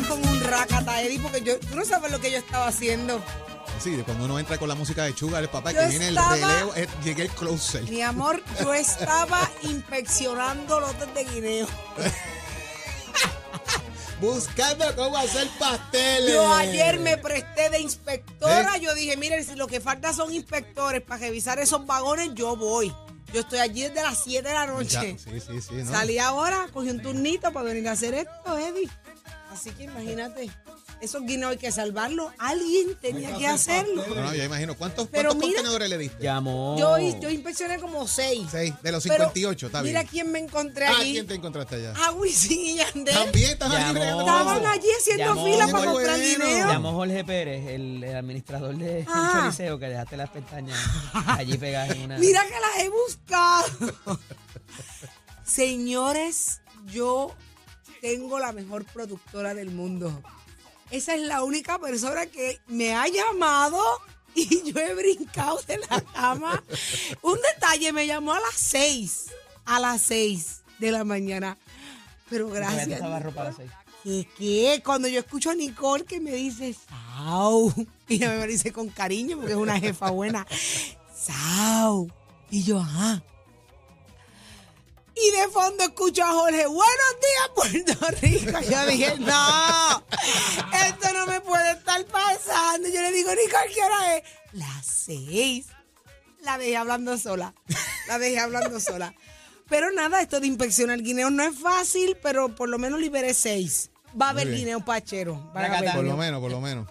estás con un racata, Eddie, porque yo, tú no sabes lo que yo estaba haciendo. Sí, cuando uno entra con la música de Sugar, el papá Yo que viene estaba- el relevo, eh, llegué el closer. Mi amor, yo estaba inspeccionando lotes de guineo. Buscando cómo hacer pasteles. Yo ayer me presté de inspectora. ¿Eh? Yo dije, miren, si lo que falta son inspectores para revisar esos vagones, yo voy. Yo estoy allí desde las 7 de la Ya, noche. sí, sí, sí. ¿no? Salí ahora, cogí un turnito para venir a hacer esto, Eddie. Así que imagínate, esos guineos hay que salvarlos. Alguien tenía que hacerlo. No, no, yo imagino. ¿Cuántos, Pero cuántos mira- contenedores le diste? Llamó. Yo, yo inspeccioné como seis. Seis, de los Pero 58, está bien. Mira quién me encontré Ah, allí. ¿quién te encontraste allá? A Wisin y Yandel. También estás allí Llamó. bregando con Estaban allí haciendo Llamó. fila Qué para comprar bueno. guineo. Llamó Jorge Pérez, el, el administrador de Ah. Choliseo, que dejaste las pestañas allí pegadas en una. Mira que las he buscado. Señores, yo tengo la mejor productora del mundo. Esa es la única persona que me ha llamado y yo he brincado de la cama. Un detalle, me llamó a las seis. A las seis de la mañana. Pero gracias. estaba ropa a las seis. ¿Qué, qué? Cuando yo escucho a Nicole que me dice, Sau, y ella me lo dice con cariño porque es una jefa buena, Sau, y yo, ajá. Y de fondo escucho a Jorge, buenos días Puerto Rico. Yo dije, no, esto no me puede estar pasando. Yo le digo, Nicole, ¿qué hora es? Las seis. La dejé hablando sola. La dejé hablando sola. Pero nada, esto de inspeccionar guineos no es fácil, pero por lo menos liberé seis. Va a haber bien. guineo pachero. van a Racata. haber Por lo guineo. menos, por lo menos.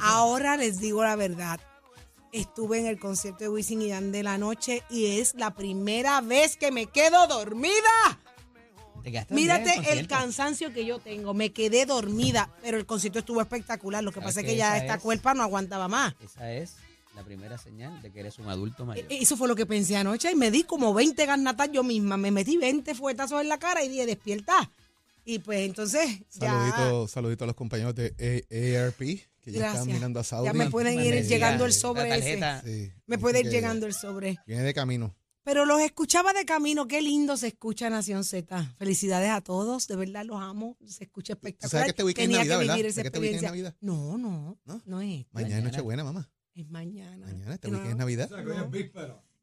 Ahora les digo la verdad. Estuve en el concierto de Wisin y Yandel la noche y es la primera vez que me quedo dormida. Mírate el cansancio que yo tengo. Me quedé dormida, pero el concierto estuvo espectacular. Lo que ¿Sabes pasa es que ya esta es? cuerpa no aguantaba más. Esa es la primera señal de que eres un adulto mayor. E- Eso fue lo que pensé anoche y me di como 20 garnatas yo misma. Me metí 20 fuetazos en la cara y dije, despierta. Y pues entonces ya... Saludito, saludito a los compañeros de A- ARP que ya Gracias. están mirando a Saudi. Ya me pueden ir llegando el sobre ese. Sí, Me así puede ir llegando el sobre. Viene de camino. Pero los escuchaba de camino. Qué lindo se escucha Nación Z. Felicidades a todos. De verdad los amo. Se escucha espectacular. sabes que este weekend es Tenía Navidad, que ¿verdad? vivir esa ¿Sabes que este es? No, no. ¿No? No, es. esta, Mañana es Nochebuena, mamá. Es mañana. Mañana, este Y no- weekend es Navidad.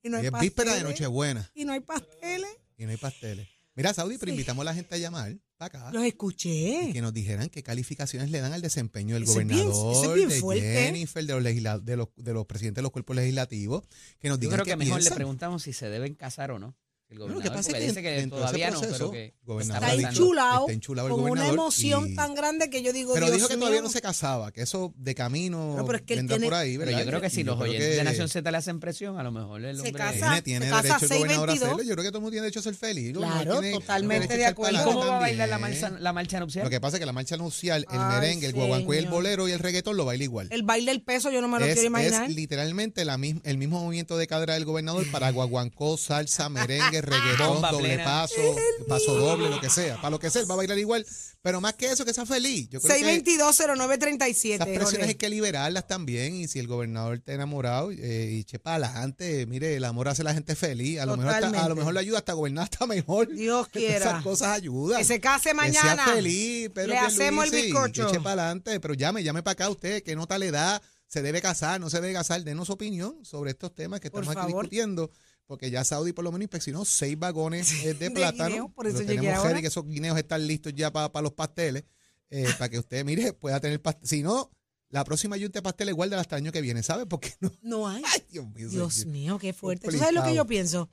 Y no Y hay es víspera de. Nochebuena. Y no hay pasteles. Y no hay pasteles. Mira, Saudi, pero invitamos a la gente a llamar acá. Los escuché. que nos dijeran qué calificaciones le dan al desempeño del Eso es bien- gobernador, bien de. Jennifer, de los, legisla- de, los, de los presidentes de los cuerpos legislativos, que nos Yo digan creo qué que mejor le preguntamos si se deben casar o no. El Bueno, lo gobernador, que pasa es que dice que dentro de ese todavía no, proceso, pero que gobernador Está enchulado. está enchulado Con una gobernador emoción y- tan grande que yo digo, Pero Dios dijo que mío. todavía no se casaba, que eso de camino No, pero es que vendrá tiene- por ahí, Pero ¿verdad? yo creo que si los oyentes que de Nación Z le hacen presión, a lo mejor el Se hombre... casa. Tiene, tiene se casa derecho el gobernador a 622. hacerlo. Yo creo que todo el mundo tiene derecho a ser feliz. El gobernador Claro, tiene totalmente de acuerdo. ¿Y pa'lante cómo va a bailar la marcha, la marcha nupcial? Lo que pasa es que la marcha nupcial, el Ay, merengue, el guaguancó y el bolero y el reggaetón lo baila igual. El baile del peso yo no me lo quiero imaginar. es literalmente el mismo movimiento de cadera del gobernador para guaguancó, salsa, merengue, reggaetón, Bomba doble plena. paso, paso doble, lo que sea. Para lo que sea, él va a bailar igual. Pero más que eso, que sea feliz. Yo creo que 622-0937. esas presiones Jorge. hay que liberarlas también. Y si el gobernador está enamorado eh, y che para adelante, mire, el amor hace a la gente feliz. A lo, mejor hasta- a Totalmente. lo mejor le ayuda hasta gobernar hasta mejor. Dios quiera. Esas cosas ayudan. Que se case Que mañana. sea feliz, pero Le hacemos el bizcocho. Eche para adelante, pero llame, llame para acá usted, qué nota le da, se debe casar, no se debe casar, denos opinión sobre estos temas que Por estamos aquí favor. discutiendo, porque ya Saudi por lo menos inspeccionó seis vagones eh, de plátano. guineo, por eso tenemos ahora. ready, que esos guineos están listos ya para los pasteles, eh, para que usted, mire, pueda tener pastel. Si no, la próxima yunta de pasteles guarda hasta el año que viene, ¿sabe? Porque no. No hay. Ay, Dios mío. Dios señor. mío, qué fuerte. ¿Tú sabes lo que yo pienso?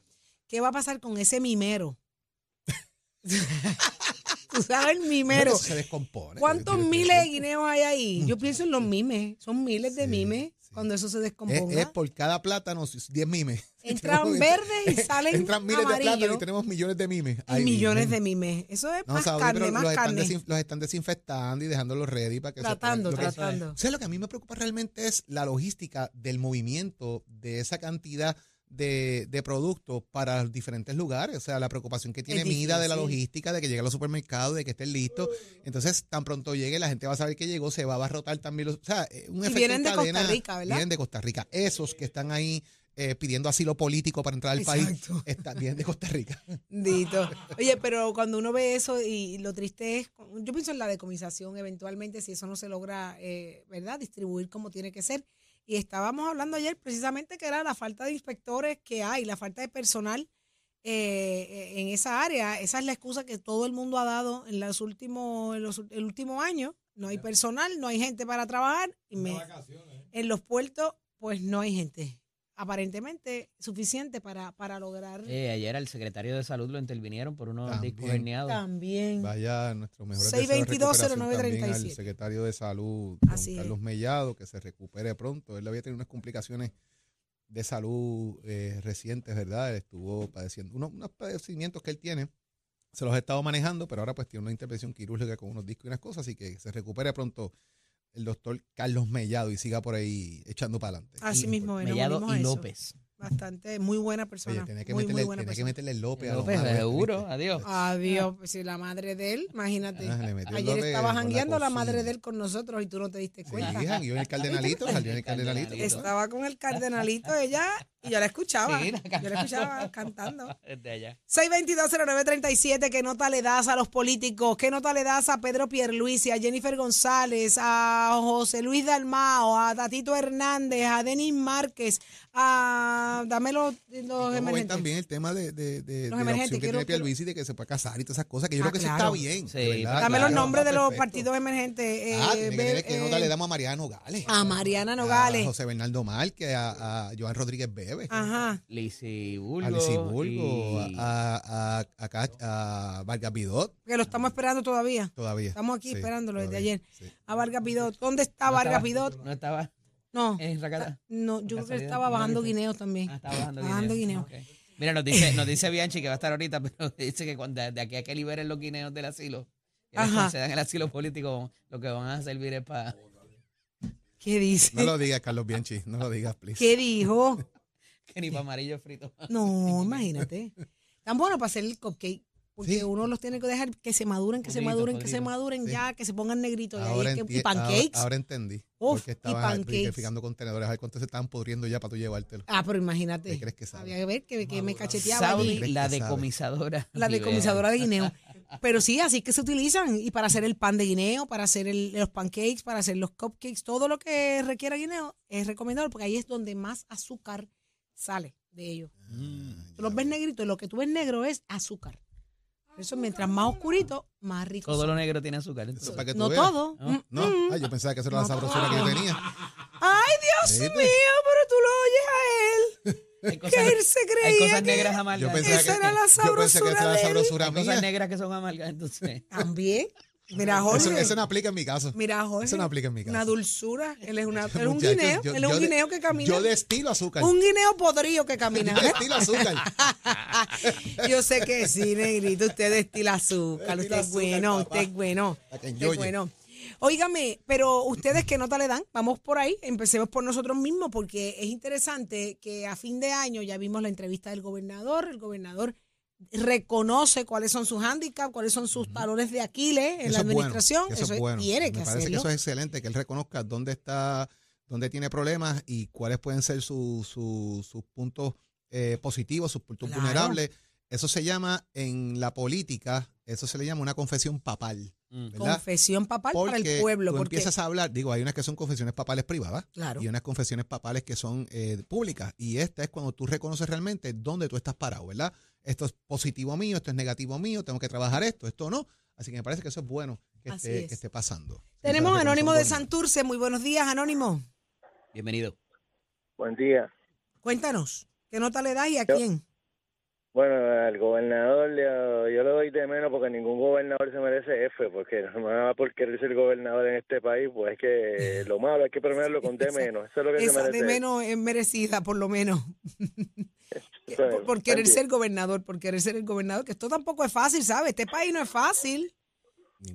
¿Qué va a pasar con ese mimero? Tú sabes, el mimero. Se descompone. ¿Cuántos miles de guineos hay ahí? Yo pienso en los mimes. Son miles de mimes sí. cuando eso se Es, descomponga. es por cada plátano 10 mimes. Entran verdes y salen Entran miles de plátanos y tenemos millones de mimes. Ay, millones de mimes. Eso es No, más Saudi, carne, pero más los están, carne. desin- los están desinfectando y dejándolos ready para que se Tratando, lo que- tratando. O sea, lo que a mí me preocupa realmente es la logística del movimiento de esa cantidad de, de productos para los diferentes lugares. O sea, la preocupación que tiene Mida de la logística, de que llegue a los supermercados, de que estén listos. Entonces, tan pronto llegue, la gente va a saber que llegó, se va a abarrotar también. Los, o sea, eh, un Y efecto vienen en de Costa Rica, ¿verdad? Vienen de Costa Rica. Esos que están ahí eh, pidiendo asilo político para entrar al país, está, vienen de Costa Rica. Dito. Oye, pero cuando uno ve eso y lo triste es, yo pienso en la decomisación eventualmente, si eso no se logra, eh, ¿verdad?, distribuir como tiene que ser. Y estábamos hablando ayer precisamente que era la falta de inspectores que hay, la falta de personal eh, en esa área. Esa es la excusa que todo el mundo ha dado en los últimos, en los, el último año. No hay personal, no hay gente para trabajar. Y me- en los puertos, pues no hay gente aparentemente suficiente para, para lograr Eh, ayer al secretario de salud lo intervinieron por unos También. discos herniados. también. Vaya nuestro mejor 622-0937. también al secretario de salud, don Así es. Carlos Mellado, que se recupere pronto. Él había tenido unas complicaciones de salud eh, recientes, ¿verdad? Él estuvo padeciendo unos, unos padecimientos que él tiene. Se los ha estado manejando, pero ahora pues tiene una intervención quirúrgica con unos discos y unas cosas, así que se recupere pronto el doctor Carlos Mellado y siga por ahí echando para adelante. Así Y- mismo, Mellado y. López. Bastante, muy buena persona. Oye, tenía que, muy, muy meterle, buena tenía que meterle el López a López, Manuel, seguro, adiós. Adiós, pues si la madre de él, imagínate. Ah, le metió el Ayer López estaba la jangueando la, madre de él con nosotros y tú no te diste Sí, cuenta. salió en el cardenalito, salió en el. Cardenalito. Estaba con el cardenalito ella y yo la escuchaba. Sí, la yo la escuchaba cantando. Desde allá. 6220937, ¿qué nota le das a los políticos? ¿Qué nota le das a Pedro Pierluisi, a Jennifer González, a José Luis Dalmao, a Tatito Hernández, a Denis Márquez, a... Dame los, los ¿Cómo ven emergentes. también el tema de, de, de, Los de la emergentes, opción que quiero- tiene Pierluisi de que se pueda casar y todas esas cosas, que yo Ah, creo que eso claro. está bien. Sí, verdad, Dame los nombres de los perfecto. partidos emergentes. eh, Ah, tiene que que nota eh, le damos a Mariano Gales. a Mariana Nogales. A José Bernardo Márquez, a, a Joan Rodríguez Ajá. Lisi Bulgo. A Lizy Bulgo, y- a, a, a, a Vargas Vidot, Que lo estamos esperando todavía. todavía. Estamos aquí Sí, esperándolo desde ayer. sí. A Vargas Pidot. ¿Dónde está ¿No Vargas estaba- Pidot? No estaba No. en Racata. No, yo creo que estaba bajando guineos también. Ah, estaba bajando, Bajando guineos. Mira, nos dice, nos dice Bianchi que va a estar ahorita, pero dice que cuando, de aquí a que liberen los guineos del asilo, que Ajá. concedan el asilo político, lo que van a servir es para ¿Qué dice? No lo digas, Carlos Bianchi, no lo digas, please. ¿Qué dijo? que ni para amarillo frito. No, imagínate. Tan bueno para hacer el cupcake. Porque Sí. uno los tiene que dejar que se maduren, que se Podrido, maduren, que se maduren Sí. ya, que se pongan negritos. y ahí que- pancakes. ahora, ahora entendí. Uf, porque y estaban pancakes. verificando contenedores, a ver cuántos se estaban pudriendo ya para tú llevártelo. Ah, pero imagínate. ¿Qué crees que sabe? Había que ver que, que me cacheteaba la decomisadora. La decomisadora de guineo. Pero sí, así que se utilizan. Y para hacer el pan de guineo, para hacer el- los pancakes, para hacer los cupcakes, todo lo que requiera guineo es recomendable porque ahí es donde más azúcar sale de ellos. Mm, Tú los ves negritos y lo que tú ves negro es azúcar. Por Eso mientras más oscurito, más rico. Todo son. lo negro tiene azúcar. Eso entonces. para que tú No veas. todo. ¿No? Mm, No, mm. Ay, yo pensaba que esa era la No sabrosura que yo tenía. Ay, Dios ¿Viste? mío, pero tú lo oyes a él. Hay Que cosas, él se hay creía cosas que negras amargas. Yo pensaba esa que, era la yo pensé que esa sabrosura era la sabrosura Hay cosas mía. negras que son amargas, entonces. También. Mira, Eso, Jorge. eso no aplica en mi caso. Mira, Jorge. Eso no aplica en mi Una caso. dulzura. Él es, una, él un guineo. yo- él es un de- guineo que camina. Yo destilo azúcar. Un guineo podrido que camina. Yo destilo azúcar. Yo sé que sí, negrito. Usted destila azúcar. Usted es bueno, papá. usted es bueno. Usted es bueno. Óigame, pero ustedes qué nota le dan? Vamos por ahí, empecemos por nosotros mismos, porque es interesante que a fin de año ya vimos la entrevista del gobernador. El gobernador reconoce cuáles son sus hándicaps, cuáles son sus talones de Aquiles en Eso la bueno, administración. eso, Eso, es bueno. tiene Me que parece hacerlo. que eso es excelente, que él reconozca dónde está, dónde tiene problemas y cuáles pueden ser su- su- sus puntos eh, positivos, sus puntos Claro. vulnerables. Eso se llama en la política, eso se le llama una confesión papal. Mm. ¿verdad? Confesión papal para el pueblo. tú Porque, empiezas a hablar, digo, hay unas que son confesiones papales privadas claro, y unas confesiones papales que son eh, públicas. Y esta es cuando tú reconoces realmente dónde tú estás parado, ¿verdad? Esto es positivo mío, esto es negativo mío, tengo que trabajar esto, esto no. Así que me parece que eso es bueno que, esté, es. que esté pasando. tenemos Anónimo de Santurce. Muy buenos días, Anónimo. Bienvenido. Buen día. Cuéntanos, ¿qué nota le das y a Yo- quién? Bueno, al gobernador le- yo le doy de menos porque ningún gobernador se merece F, porque nada por querer ser gobernador en este país, pues es que lo malo hay que premiarlo con de Esa- menos. Eso es lo que se Esa merece. de menos es merecida, por lo menos. Por, por querer ser gobernador, por querer ser el gobernador, que esto tampoco es fácil, ¿sabes? Este país no es fácil.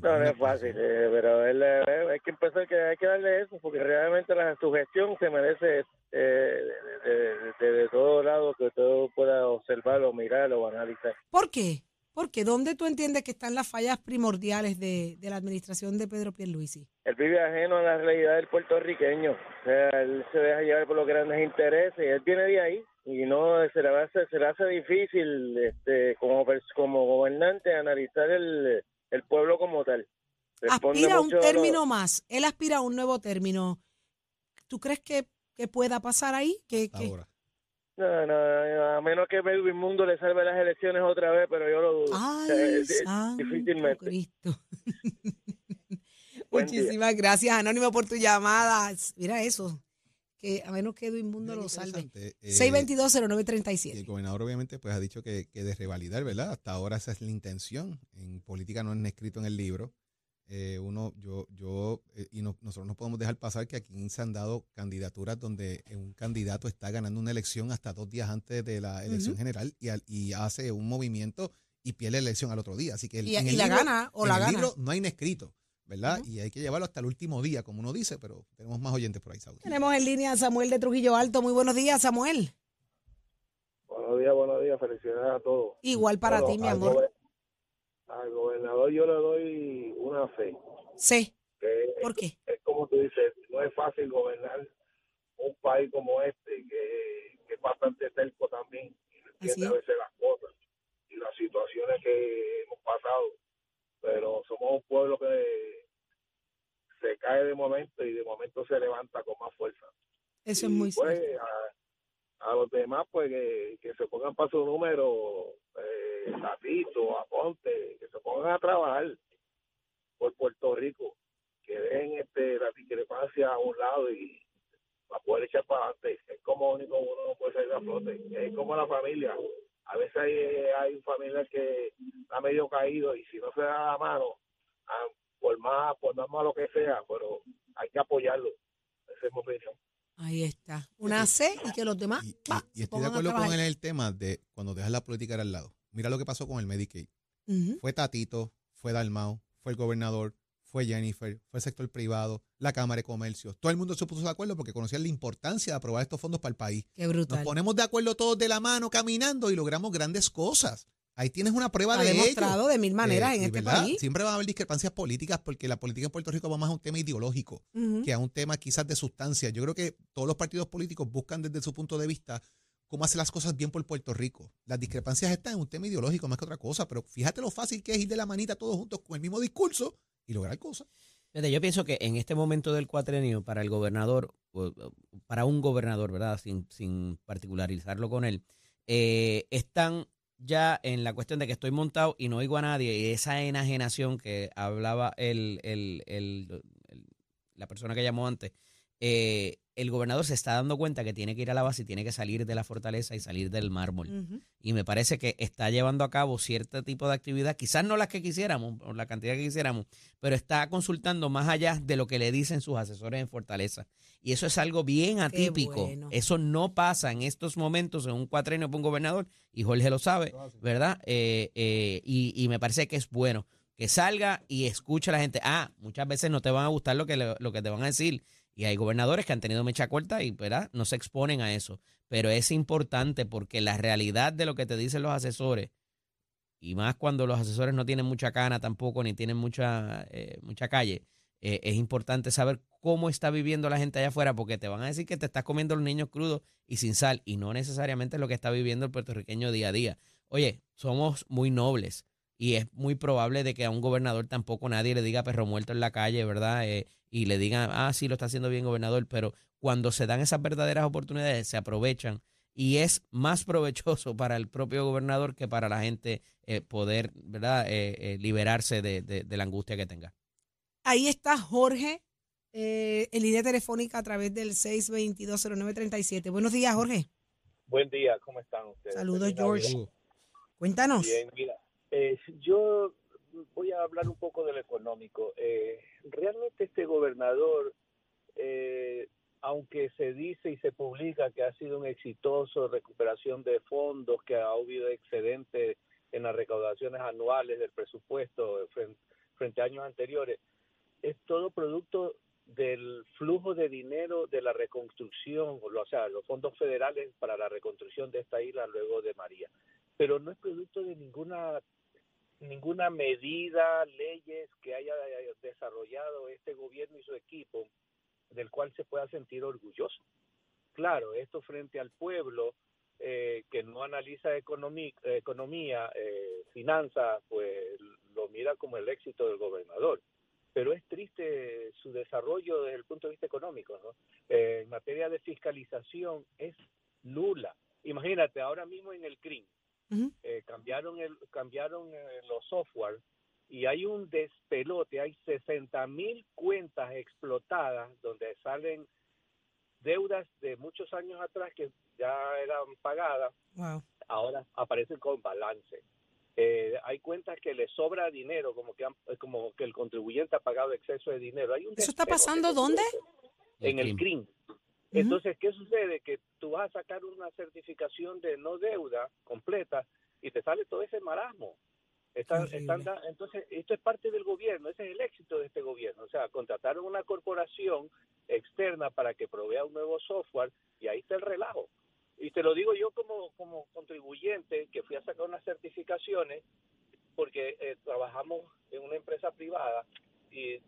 No, no es fácil, eh, pero él, eh, hay que empezar que hay que darle eso, porque realmente la, su gestión se merece eh, de, de, de- de todo lado que todo pueda observarlo, mirarlo o analizar. ¿Por qué? Porque ¿dónde tú entiendes que están las fallas primordiales de, de la administración de Pedro Pierluisi? Él vive ajeno a la realidad del puertorriqueño. O sea, él se deja llevar por los grandes intereses. y Él viene de ahí y no se le hace, se le hace difícil este, como, como gobernante analizar el, el pueblo como tal. Responde Aspira a un mucho a lo- término más. Él aspira a un nuevo término. ¿Tú crees que, que pueda pasar ahí? Que, que- Ahora. No, no, a menos que Pedro Mundo le salve las elecciones otra vez, pero yo lo dudo. Ay, es santo difícilmente. Cristo. Buen día. Muchísimas gracias, Anónimo, por tu llamada. Mira eso, que a menos que Edwin Mundo lo salve. eh, 622-0937. Y el gobernador obviamente pues ha dicho que, que de revalidar, ¿verdad? Hasta ahora esa es la intención. En política no es escrito en el libro. Eh, uno, yo, yo, eh, y no- nosotros no podemos dejar pasar que aquí se han dado candidaturas donde un candidato está ganando una elección hasta dos días antes de la elección general y, al- y hace un movimiento y pierde la elección al otro día. Así que el- Y, en y el la libro- gana o en la el gana. libro no hay escrito, ¿verdad? Y hay que llevarlo hasta el último día, como uno dice, pero tenemos más oyentes por ahí, Saúl. Tenemos en línea a Samuel de Trujillo Alto. Muy buenos días, Samuel. Buenos días, buenos días. Felicidades a todos. Igual para Bueno, ti, mi amor. gober- Al gobernador yo le doy una fe. Sí. Que ¿Por qué? es como tú dices, no es fácil gobernar un país como este, que, que es bastante terco también, y no Así entiende es. a veces las cosas y las situaciones que hemos pasado. Pero somos un pueblo que se cae de momento y de momento se levanta con más fuerza. Eso es Y, muy pues, cierto. a, a los demás, pues que, que se pongan para su número, eh, Tatito, Aponte, que se pongan a trabajar por Puerto Rico, que dejen este, la discrepancia a un lado y para poder echar para adelante. Es como único uno no puede salir a flote. Es como la familia. A veces hay, hay un familiar que está medio caído y si no se da la mano, ah, por más, por más malo que sea, pero hay que apoyarlo. Esa es mi opinión. Ahí está. Una C y que los demás Y, y- va, y estoy de acuerdo con él en el tema de cuando dejas la política al lado. Mira lo que pasó con el Medicaid. Fue Tatito, fue Dalmau, fue el gobernador, fue Jennifer, fue el sector privado, la Cámara de Comercio. Todo el mundo se puso de acuerdo porque conocían la importancia de aprobar estos fondos para el país. Qué Nos brutal. ponemos de acuerdo todos de la mano caminando y logramos grandes cosas. Ahí tienes una prueba Ha de ello. demostrado de mil maneras Eh, en y este ¿verdad? país. Siempre va a haber discrepancias políticas porque la política en Puerto Rico va más a un tema ideológico que a un tema quizás de sustancia. Yo creo que todos los partidos políticos buscan desde su punto de vista cómo hacer las cosas bien por Puerto Rico. Las discrepancias están en un tema ideológico más que otra cosa, pero fíjate lo fácil que es ir de la manita todos juntos con el mismo discurso y lograr cosas. Yo pienso que en este momento del cuatrenio, para el gobernador, para un gobernador, ¿verdad? Sin, sin particularizarlo con él, eh, están ya en la cuestión de que estoy montado y no oigo a nadie, y esa enajenación que hablaba el, el- el- el- la persona que llamó antes, eh, el gobernador se está dando cuenta que tiene que ir a la base y tiene que salir de la fortaleza y salir del mármol y me parece que está llevando a cabo cierto tipo de actividad, quizás no las que quisiéramos, o la cantidad que quisiéramos, pero está consultando más allá de lo que le dicen sus asesores en Fortaleza. Y eso es algo bien atípico. bueno. Eso no pasa en estos momentos en un cuatrenio para un gobernador, y Jorge lo sabe, ¿verdad? Eh, eh, y, y me parece que es bueno que salga y escuche a la gente. Ah, muchas veces no te van a gustar lo que, lo que te van a decir. Y hay gobernadores que han tenido mecha corta y ¿verdad? no se exponen a eso. Pero es importante porque la realidad de lo que te dicen los asesores, y más cuando los asesores no tienen mucha cana tampoco, ni tienen mucha, eh, mucha calle, eh, es importante saber cómo está viviendo la gente allá afuera, porque te van a decir que te estás comiendo los niños crudos y sin sal, y no necesariamente es lo que está viviendo el puertorriqueño día a día. Oye, somos muy nobles y es muy probable de que a un gobernador tampoco nadie le diga perro muerto en la calle, ¿verdad? Eh, y le digan, ah, sí, lo está haciendo bien gobernador, pero cuando se dan esas verdaderas oportunidades, se aprovechan y es más provechoso para el propio gobernador que para la gente eh, poder, ¿verdad?, Eh, eh, liberarse de, de- de la angustia que tenga. Ahí está Jorge, eh, en línea telefónica a través del 6220937. Buenos días, Jorge. Buen día, ¿cómo están ustedes? Saludos, George. Cuéntanos. Bien, mira, eh, yo voy a hablar un poco de lo económico. Eh, realmente este gobernador, eh, aunque se dice y se publica que ha sido un exitoso recuperación de fondos, que ha habido excedente en las recaudaciones anuales del presupuesto frente, frente a años anteriores, es todo producto del flujo de dinero de la reconstrucción, o sea, los fondos federales para la reconstrucción de esta isla luego de María. Pero no es producto de ninguna ninguna medida, leyes que haya desarrollado este gobierno y su equipo del cual se pueda sentir orgulloso. Claro, esto frente al pueblo eh, que no analiza economía, eh, finanzas, pues lo mira como el éxito del gobernador. Pero es triste su desarrollo desde el punto de vista económico. ¿no? Eh, en materia de fiscalización es nula. Imagínate, ahora mismo en el CRIM, Eh, cambiaron el cambiaron eh, los software y hay un despelote, hay 60 mil cuentas explotadas donde salen deudas de muchos años atrás que ya eran pagadas, Wow. ahora aparecen con balance. Eh, hay cuentas que le sobra dinero, como que han- como que el contribuyente ha pagado exceso de dinero. Hay un ¿Eso está pasando dónde? En el crimen. CRIM. Entonces, ¿qué sucede? Que tú vas a sacar una certificación de no deuda completa y te sale todo ese marasmo. Están, están da- entonces, esto es parte del gobierno, ese es el éxito de este gobierno. O sea, contrataron una corporación externa para que provea un nuevo software y ahí está el relajo. Y te lo digo yo como, como contribuyente que fui a sacar unas certificaciones porque eh, trabajamos en una empresa privada y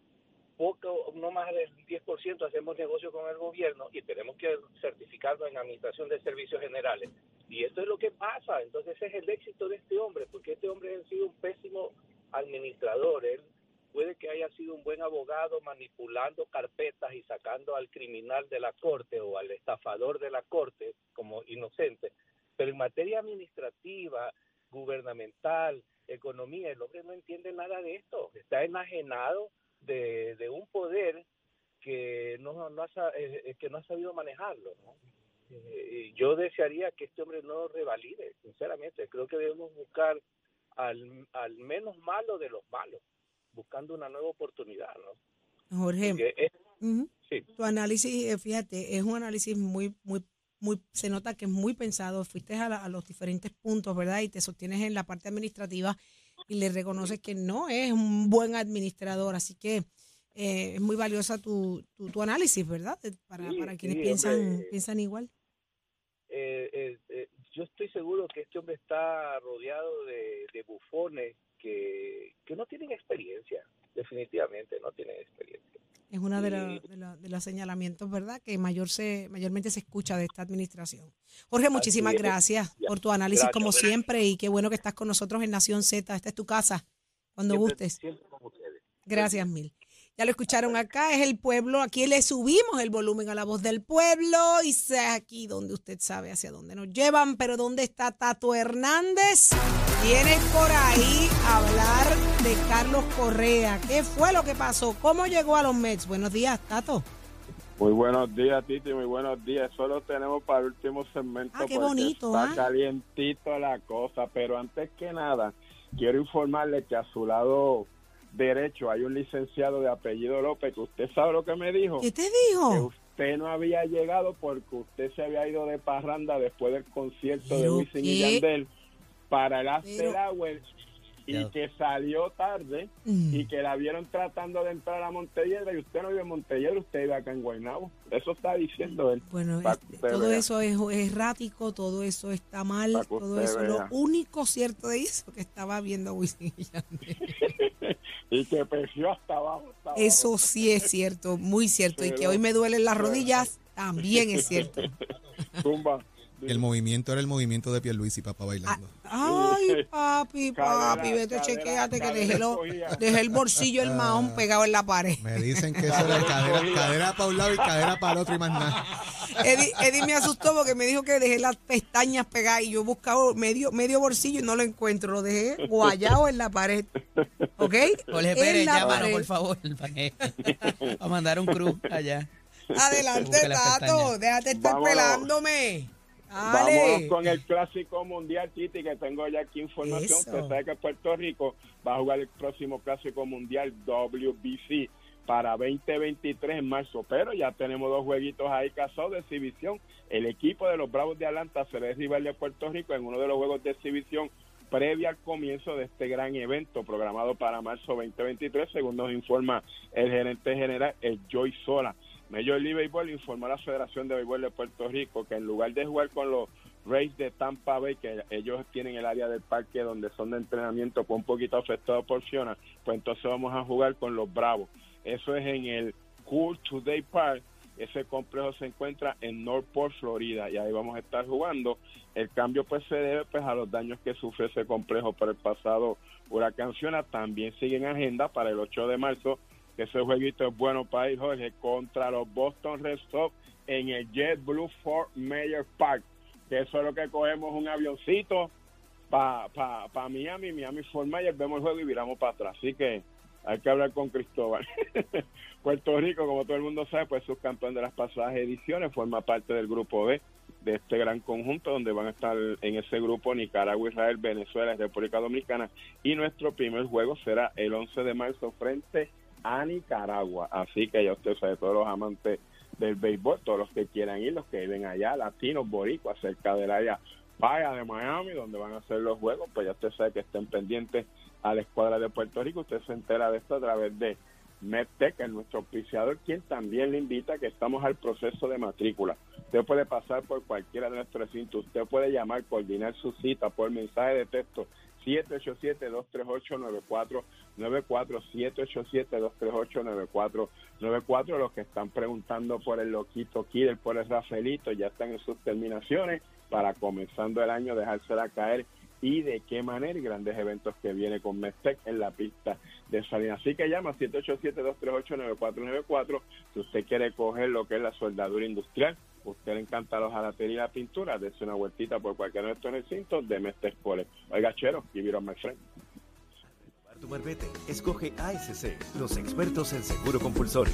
poco, no más del 10% hacemos negocio con el gobierno y tenemos que certificarlo en Administración de Servicios Generales. Y esto es lo que pasa. Entonces es el éxito de este hombre, porque este hombre ha sido un pésimo administrador. Él puede que haya sido un buen abogado manipulando carpetas y sacando al criminal de la corte o al estafador de la corte como inocente. Pero en materia administrativa, gubernamental, economía, el hombre no entiende nada de esto. Está enajenado de, de un poder que no, no ha, eh, eh, que no ha sabido manejarlo. ¿no? Eh, y yo desearía que este hombre no revalide, sinceramente. Creo que debemos buscar al, al menos malo de los malos, buscando una nueva oportunidad. ¿no? Jorge, es- sí. tu análisis, eh, fíjate, es un análisis muy, muy, muy, se nota que es muy pensado. Fuiste a, la- a los diferentes puntos, ¿verdad? Y te sostienes en la parte administrativa y le reconoces que no es un buen administrador. Así que eh, es muy valiosa tu, tu, tu análisis, ¿verdad? Eh, Para, Sí, para quienes sí, piensan, hombre. piensan igual. eh, eh, eh, yo estoy seguro que este hombre está rodeado de, de bufones que, que no tienen experiencia, definitivamente no tienen experiencia. Es uno de, la- de, la- de los señalamientos, ¿verdad? Que mayor se, mayormente se escucha de esta administración. Jorge, muchísimas es. gracias por tu análisis Gracias. como siempre y qué bueno que estás con nosotros en Nación Z. Esta es tu casa, cuando Siempre- gustes. siempre con ustedes. Gracias mil. Ya lo escucharon acá, es el pueblo. Aquí le subimos el volumen a la voz del pueblo y sé aquí donde usted sabe hacia dónde nos llevan. Pero ¿dónde está Tato Hernández? Viene por ahí a hablar de Carlos Correa. ¿Qué fue lo que pasó? ¿Cómo llegó a los Mets? Buenos días, Tato. Muy buenos días, Titi, muy buenos días. Solo tenemos para el último segmento. Ah, qué bonito, Está ¿ah? calientito la cosa, pero antes que nada, quiero informarle que a su lado derecho hay un licenciado de apellido López, que usted sabe lo que me dijo. ¿Qué te Que dijo? usted no había llegado porque usted se había ido de parranda después del concierto de ¿Pero Wisin y? Yandel para el After Hour y que salió tarde Mm. y que la vieron tratando de entrar a Montelledra y usted no vive en Montelledra, usted vive acá en Guaynabo. Eso está diciendo él. Bueno, este, todo vea. eso es, es errático, todo eso está mal, todo eso. Lo vea. único cierto de eso que estaba viendo Wisin y y que peció hasta abajo. hasta abajo. Eso sí es cierto, muy cierto. Y que hoy me duelen las rodillas, también es cierto. Tumba. El movimiento era el movimiento de Pierluisi, papá bailando. Ay, papi, Cadera, papi, vete, cadera, chequéate que dejé, lo- dejé el bolsillo el mahón pegado en la pared. Me dicen que eso era cadera, cadera para un lado y cadera para el otro y más nada. Eddie, Eddie me asustó porque me dijo que dejé las pestañas pegadas y yo buscaba medio, medio bolsillo y no lo encuentro. Lo dejé guayado en la pared. ¿Ok? Jorge En Pérez, pared. por favor, para, que- para mandar un cruz allá. Adelante, Tato. Déjate estar Vámonos. pelándome. Vamos con el Clásico Mundial, Titi, que tengo ya aquí información. Usted sabe que Puerto Rico va a jugar el próximo Clásico Mundial WBC para 2023 en marzo, pero ya tenemos dos jueguitos ahí casados de exhibición. El equipo de los Bravos de Atlanta será el rival de Puerto Rico en uno de los juegos de exhibición previa al comienzo de este gran evento programado para marzo 2023, según nos informa el gerente general, el Joy Sola. Major League Baseball informó a la Federación de Béisbol de Puerto Rico que en lugar de jugar con los Rays de Tampa Bay, que ellos tienen el área del parque donde son de entrenamiento con un poquito afectado por Fiona, pues entonces vamos a jugar con los Bravos. Eso es en el Cool Today Park. Ese complejo se encuentra en Northport, Florida, y ahí vamos a estar jugando. El cambio pues se debe pues a los daños que sufrió ese complejo por el pasado huracán Fiona. También sigue en agenda para el 8 de marzo que ese jueguito es bueno para ir, Jorge, contra los Boston Red Sox en el JetBlue Fort Mayor Park. Que eso es lo que cogemos un avioncito para pa, pa Miami, Miami Fort Mayor, vemos el juego y viramos para atrás. Así que hay que hablar con Cristóbal. Puerto Rico, como todo el mundo sabe, pues subcampeón de las pasadas ediciones, forma parte del grupo B de este gran conjunto donde van a estar en ese grupo Nicaragua, Israel, Venezuela República Dominicana. Y nuestro primer juego será el 11 de marzo frente a Nicaragua. Así que ya usted sabe, todos los amantes del béisbol, todos los que quieran ir, los que viven allá, latinos, boricuas, cerca del área de Miami, donde van a hacer los juegos, pues ya usted sabe que estén pendientes a la escuadra de Puerto Rico. Usted se entera de esto a través de MedTech, es nuestro auspiciador, quien también le invita que estamos al proceso de matrícula. Usted puede pasar por cualquiera de nuestros recintos, usted puede llamar, coordinar su cita por mensaje de texto 787-238-9494, 787-238-9494. Los que están preguntando por el Loquito Killer, por el Rafaelito, ya están en sus terminaciones para comenzando el año dejársela caer y de qué manera grandes eventos que viene con Mestec en la pista de Salina. Así que llama 787-238-9494 si usted quiere coger lo que es la soldadura industrial, usted le encanta la hojalatería y la pintura, dése una vueltita por cualquier de estos recintos de Mestec Pole. Oiga, chero, give it on my friend. Tu marbete. Escoge ASC, los expertos en seguro compulsorio.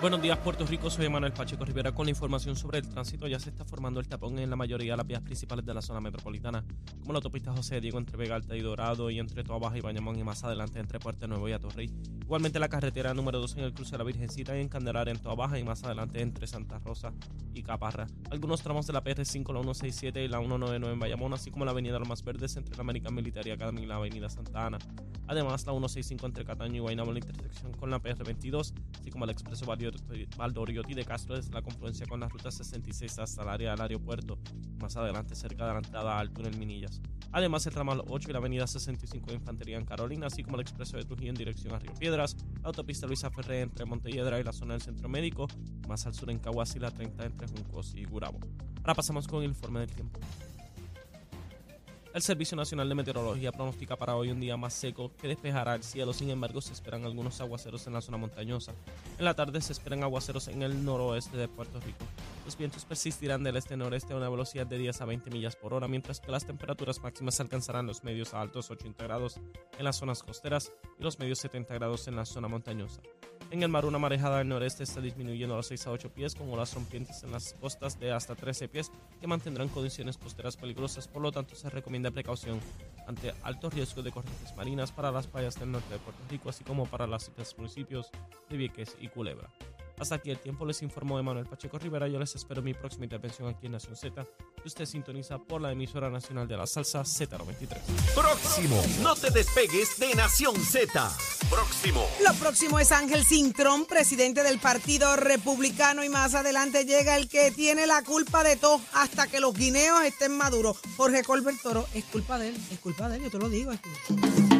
Buenos días, Puerto Rico. Soy Manuel Pacheco Rivera con la información sobre el tránsito. Ya se está formando el tapón en la mayoría de las vías principales de la zona metropolitana, como la autopista José Diego entre Vega Alta y Dorado y entre Toa Baja y Bayamón y más adelante entre Puerto Nuevo y Atorrey. Igualmente la carretera número 2 en el cruce de la Virgencita y en en Toa Baja y más adelante entre Santa Rosa y Caparra. Algunos tramos de la PR5, la 167 y la 199 en Bayamón, así como la avenida Los Más Verdes entre la American Military Academy y la avenida Santa Ana. Además, la 165 entre Cataño y Guaynabo en intersección con la PR22, así como el expreso Valdoriotti de Castro desde la confluencia con la ruta 66 hasta el área del aeropuerto, más adelante cerca de la entrada al túnel Minillas. Además, el ramal 8 y la avenida 65 de Infantería en Carolina, así como el expreso de Trujillo en dirección a Río Piedras, la autopista Luisa Ferré entre Montelledra y la zona del Centro Médico, más al sur en Caguas y la 30 entre Juncos y Gurabo. Ahora pasamos con el informe del tiempo. El Servicio Nacional de Meteorología pronostica para hoy un día más seco que despejará el cielo, sin embargo se esperan algunos aguaceros en la zona montañosa. En la tarde se esperan aguaceros en el noroeste de Puerto Rico. Los vientos persistirán del este-noreste a una velocidad de 10 a 20 millas por hora, mientras que las temperaturas máximas alcanzarán los medios a altos 80 grados en las zonas costeras y los medios 70 grados en la zona montañosa. En el mar, una marejada del noreste está disminuyendo a los 6 a 8 pies, con olas rompientes en las costas de hasta 13 pies que mantendrán condiciones costeras peligrosas, por lo tanto se recomienda precaución ante alto riesgo de corrientes marinas para las playas del norte de Puerto Rico, así como para los sitios municipios de Vieques y Culebra. Hasta aquí el tiempo, les informó Emanuel Pacheco Rivera. Yo les espero mi próxima intervención aquí en Nación Z, usted sintoniza por la emisora nacional de la salsa Z93. Próximo. No te despegues de Nación Z. Próximo. Lo próximo es Ángel Cintrón, presidente del Partido Republicano, y más adelante llega el que tiene la culpa de todo hasta que los guineos estén maduros. Jorge Colbert Toro, es culpa de él, es culpa de él, yo te lo digo. es culpa-